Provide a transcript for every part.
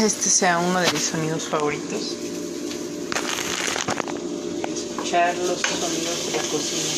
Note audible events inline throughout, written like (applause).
este sea uno de mis sonidos favoritos. Escuchar los sonidos de la cocina.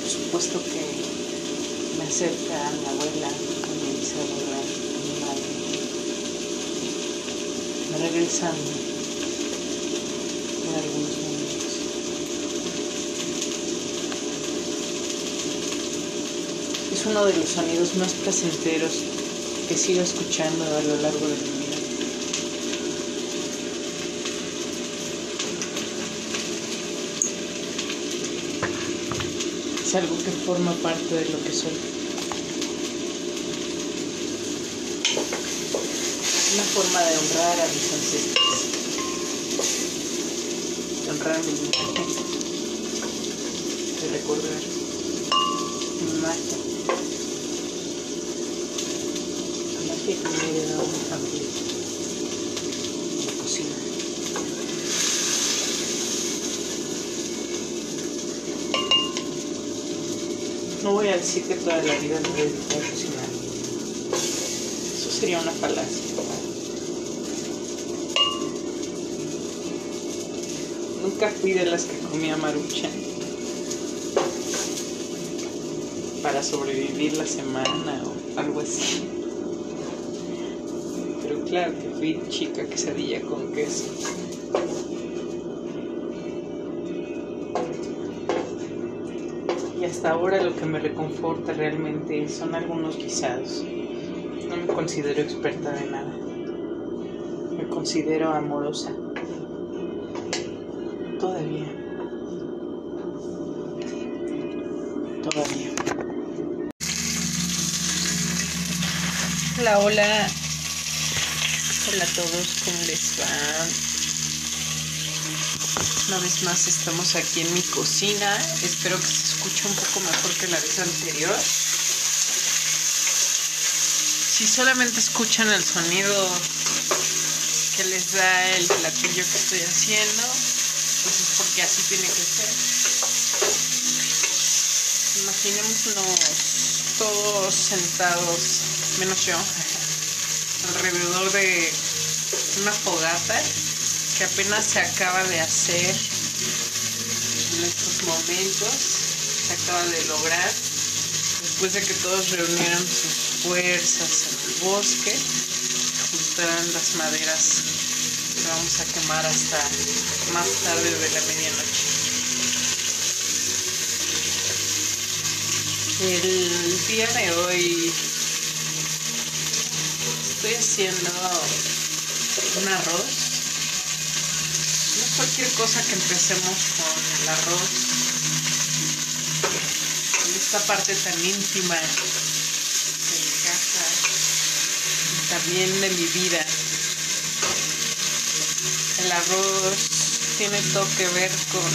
Por supuesto que me acerca a mi abuela, a mi bisabuela, a mi madre. Me en algunos momentos. Es uno de los sonidos más placenteros que sigo escuchando a lo largo de mi vida. Es algo que forma parte de lo que soy. Una forma de honrar a mis ancestros. De honrar mi imagen. De recordar mi magia. No voy a decir que toda la vida me voy a a cocinar. Eso sería una falacia. Nunca fui de las que comía maruchan para sobrevivir la semana o algo así. Claro que fui chica quesadilla con queso. Y hasta ahora lo que me reconforta realmente son algunos guisados. No me considero experta de nada. Me considero amorosa. Todavía. Todavía. Hola, hola. Hola a todos, ¿cómo les va? Una vez más estamos aquí en mi cocina. Espero que se escuche un poco mejor que la vez anterior. Si solamente escuchan el sonido que les da el platillo que estoy haciendo, pues es porque así tiene que ser. Imaginémonos todos sentados, menos yo, alrededor de una fogata que apenas se acaba de hacer en estos momentos, se acaba de lograr, después de que todos reunieron sus fuerzas en el bosque, juntaran las maderas que vamos a quemar hasta más tarde de la medianoche. El día de hoy estoy haciendo un arroz. No es cualquier cosa que empecemos con el arroz. En esta parte tan íntima de mi casa y también de mi vida. El arroz tiene todo que ver con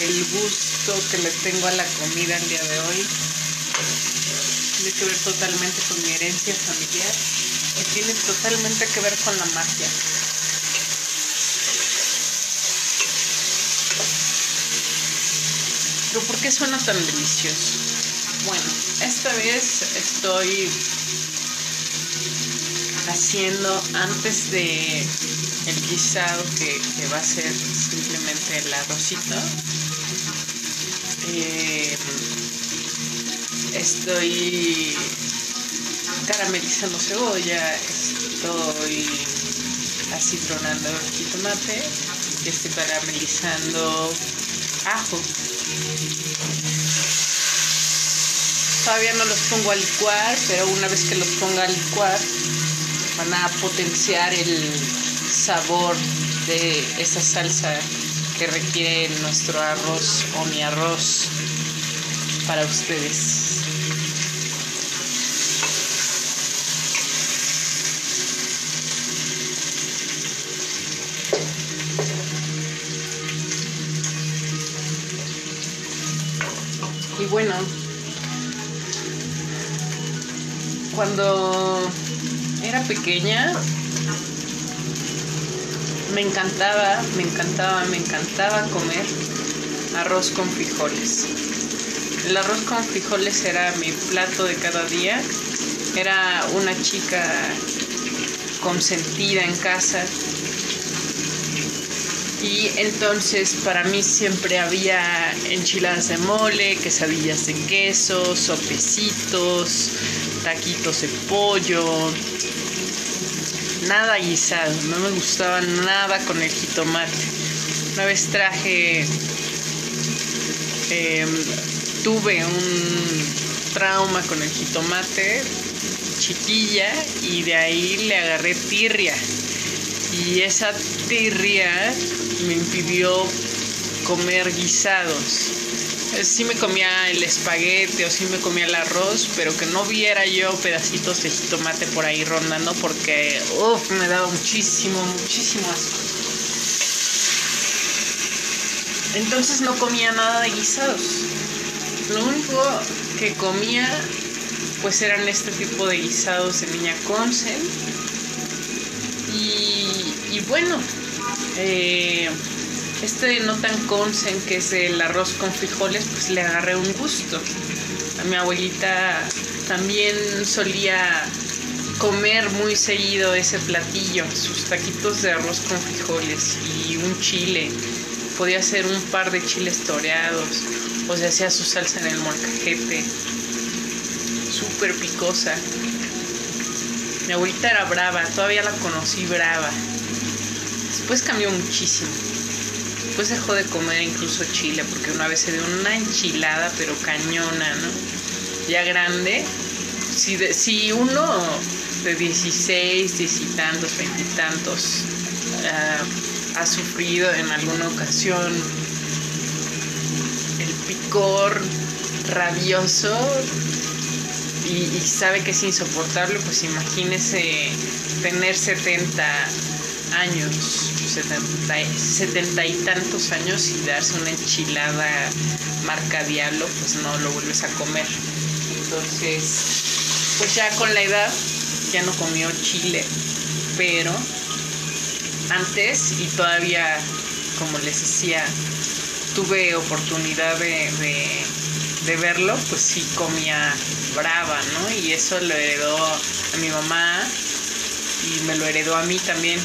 el gusto que le tengo a la comida el día de hoy. Tiene que ver totalmente con mi herencia familiar y tiene totalmente que ver con la magia. Pero ¿por qué suena tan delicioso? Bueno, esta vez estoy haciendo antes de el guisado que, que va a ser simplemente el arrocito. Eh, estoy caramelizando cebolla, estoy acitronando el jitomate estoy caramelizando ajo. Todavía no los pongo a licuar, pero una vez que los ponga a licuar van a potenciar el sabor de esa salsa que requiere nuestro arroz o mi arroz para ustedes. Y cuando era pequeña, me encantaba, me encantaba, me encantaba comer arroz con frijoles. El arroz con frijoles era mi plato de cada día Era una chica consentida en casa. Y entonces para mí siempre había enchiladas de mole, quesadillas de queso, sopecitos, taquitos de pollo, nada guisado, no me gustaba nada con el jitomate. Una vez traje, em, tuve un trauma con el jitomate, chiquilla, y de ahí le agarré tirria. Y esa tirria me impidió comer guisados sí me comía el espaguete o sí me comía el arroz, pero que no viera yo pedacitos de jitomate por ahí rondando porque, uff, me daba muchísimo, muchísimo asco. Entonces no comía nada de guisados. Lo único que comía pues eran este tipo de guisados de niña consen. Bueno, eh, este no tan consen que es el arroz con frijoles, pues le agarré un gusto. A mi abuelita también solía comer muy seguido ese platillo, sus taquitos de arroz con frijoles y un chile. Podía hacer un par de chiles toreados o se hacía su salsa en el molcajete. Súper picosa. Mi abuelita era brava, todavía la conocí brava. Después cambió muchísimo. Después dejó de comer incluso chile porque una vez se dio una enchilada pero cañona, ¿no? Ya grande. Si, si uno de 16, 10 y tantos, 20 y tantos ha sufrido en alguna ocasión el picor rabioso y, y, sabe que es insoportable, pues imagínese tener 70 años setenta, y tantos años y darse una enchilada marca Diablo, pues no lo vuelves a comer. Entonces, pues ya con la edad ya no comió chile, pero antes y todavía, como les decía, tuve oportunidad de, de verlo, pues sí comía brava, ¿no? Y eso lo heredó a mi mamá y me lo heredó a mí también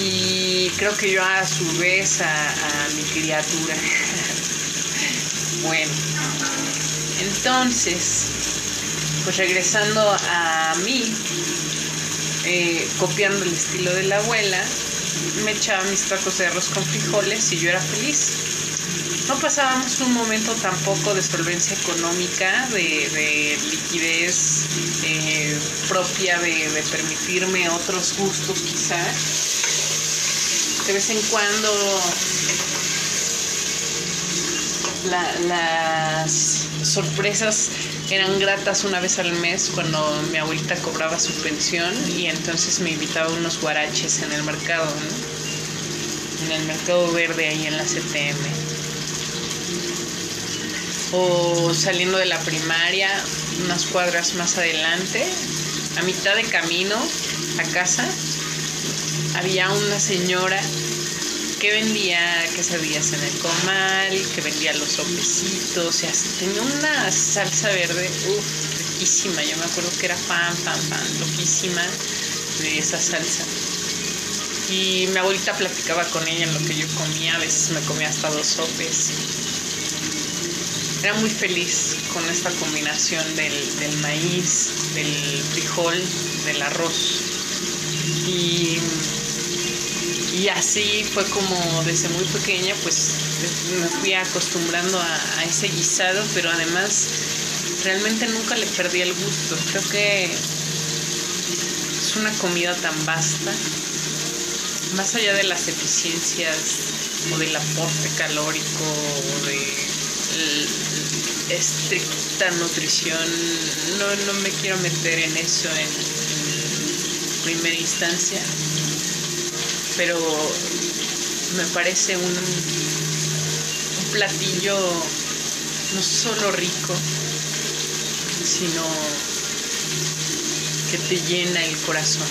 y creo que yo a su vez a, mi criatura. (laughs) bueno, entonces, pues regresando a mí, eh, copiando el estilo de la abuela, me echaba mis tacos de arroz con frijoles y yo era feliz. No pasábamos un momento tampoco de solvencia económica, de, liquidez eh, propia de, de permitirme otros gustos quizás de vez en cuando las sorpresas eran gratas una vez al mes cuando mi abuelita cobraba su pensión y entonces me invitaba a unos guaraches en el mercado, en el mercado verde ahí en la CTM. O saliendo de la primaria, unas cuadras más adelante, a mitad de camino a casa, había una señora que vendía quesadillas en el comal, que vendía los sopecitos, o sea, tenía una salsa verde, uff, riquísima. Yo me acuerdo que era fan, fan, fan, loquísima de esa salsa. Y mi abuelita platicaba con ella en lo que yo comía, a veces me comía hasta dos sopes. Era muy feliz con esta combinación del, del maíz, del frijol, del arroz. Y y así fue como desde muy pequeña pues me fui acostumbrando a, ese guisado, pero además realmente nunca le perdí el gusto. Creo que es una comida tan vasta, más allá de las eficiencias o del aporte calórico o de estricta nutrición, no, no me quiero meter en eso en primera instancia pero me parece un, platillo no solo rico, sino que te llena el corazón.